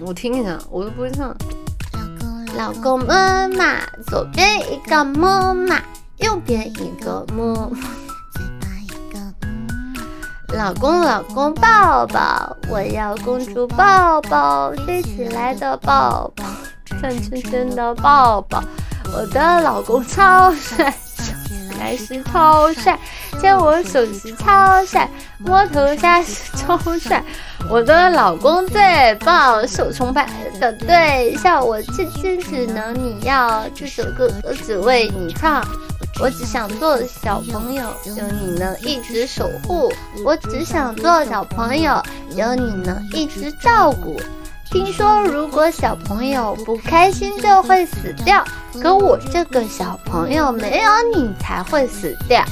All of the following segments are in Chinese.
我听一下，我都不会唱。老公么嘛，左边一个么嘛，右边一个么。老公老公抱抱，我要公主抱抱，飞起来的抱抱，转圈圈的抱抱。我的老公超帅，来时超帅，牵我手时超帅，摸头下时超帅。我的老公最棒，受崇拜的对象，我千千只能你要，这首歌我只为你唱。我只想做小朋友，有你能一直守护。我只想做小朋友，有你能一直照顾。听说如果小朋友不开心就会死掉，可我这个小朋友没有你才会死掉。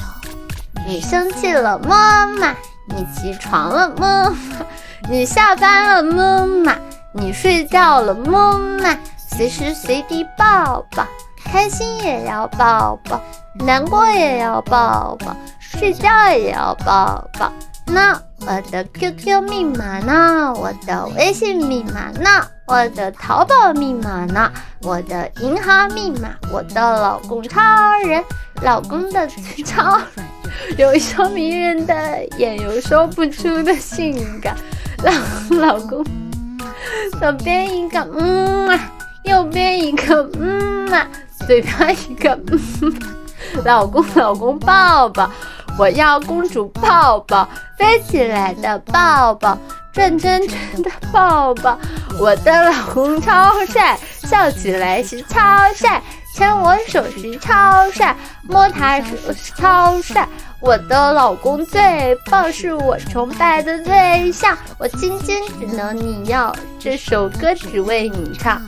你生气了，妈妈？你起床了，妈妈？你下班了，妈妈？你睡觉了，妈妈？随时随地抱抱。开心也要抱抱，难过也要抱抱，睡觉也要抱抱。那我的 QQ 密码呢？我的微信密码呢？我的淘宝密码呢？我的银行密码？我的老公超人，老公的嘴超 有一双迷人的眼，有说不出的性感。老 老公，左边一个嗯，右边一个嗯啊。嘴巴一个嗯，老公老公抱抱，我要公主抱抱，飞起来的抱抱，转圈圈的抱抱。我的老公超帅，笑起来时超帅，牵我手时超帅，摸他手时超帅。我的老公最棒，是我崇拜的对象，我亲亲只能你要，这首歌只为你唱。